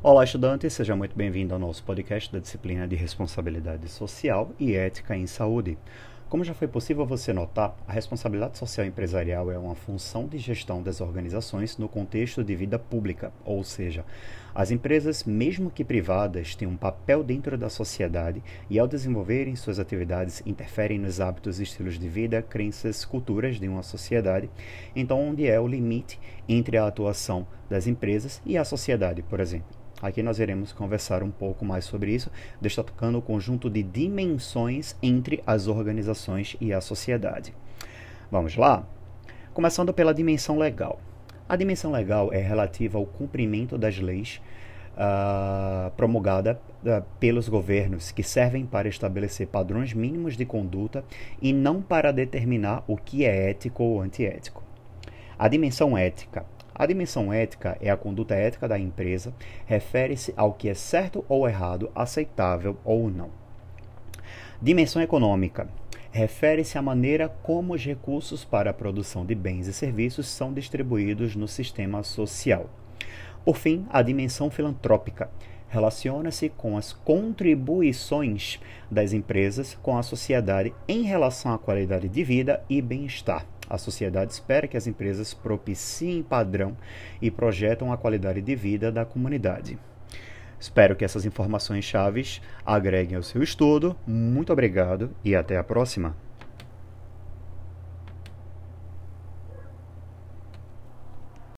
Olá, estudante, seja muito bem-vindo ao nosso podcast da disciplina de Responsabilidade Social e Ética em Saúde. Como já foi possível você notar, a responsabilidade social empresarial é uma função de gestão das organizações no contexto de vida pública, ou seja, as empresas, mesmo que privadas, têm um papel dentro da sociedade e, ao desenvolverem suas atividades, interferem nos hábitos estilos de vida, crenças, culturas de uma sociedade. Então, onde é o limite entre a atuação das empresas e a sociedade, por exemplo? Aqui nós iremos conversar um pouco mais sobre isso, destacando o conjunto de dimensões entre as organizações e a sociedade. Vamos lá? Começando pela dimensão legal. A dimensão legal é relativa ao cumprimento das leis uh, promulgada uh, pelos governos, que servem para estabelecer padrões mínimos de conduta e não para determinar o que é ético ou antiético. A dimensão ética a dimensão ética é a conduta ética da empresa, refere-se ao que é certo ou errado, aceitável ou não. Dimensão econômica refere-se à maneira como os recursos para a produção de bens e serviços são distribuídos no sistema social. Por fim, a dimensão filantrópica relaciona-se com as contribuições das empresas com a sociedade em relação à qualidade de vida e bem-estar. A sociedade espera que as empresas propiciem padrão e projetam a qualidade de vida da comunidade. Espero que essas informações chaves agreguem ao seu estudo. Muito obrigado e até a próxima.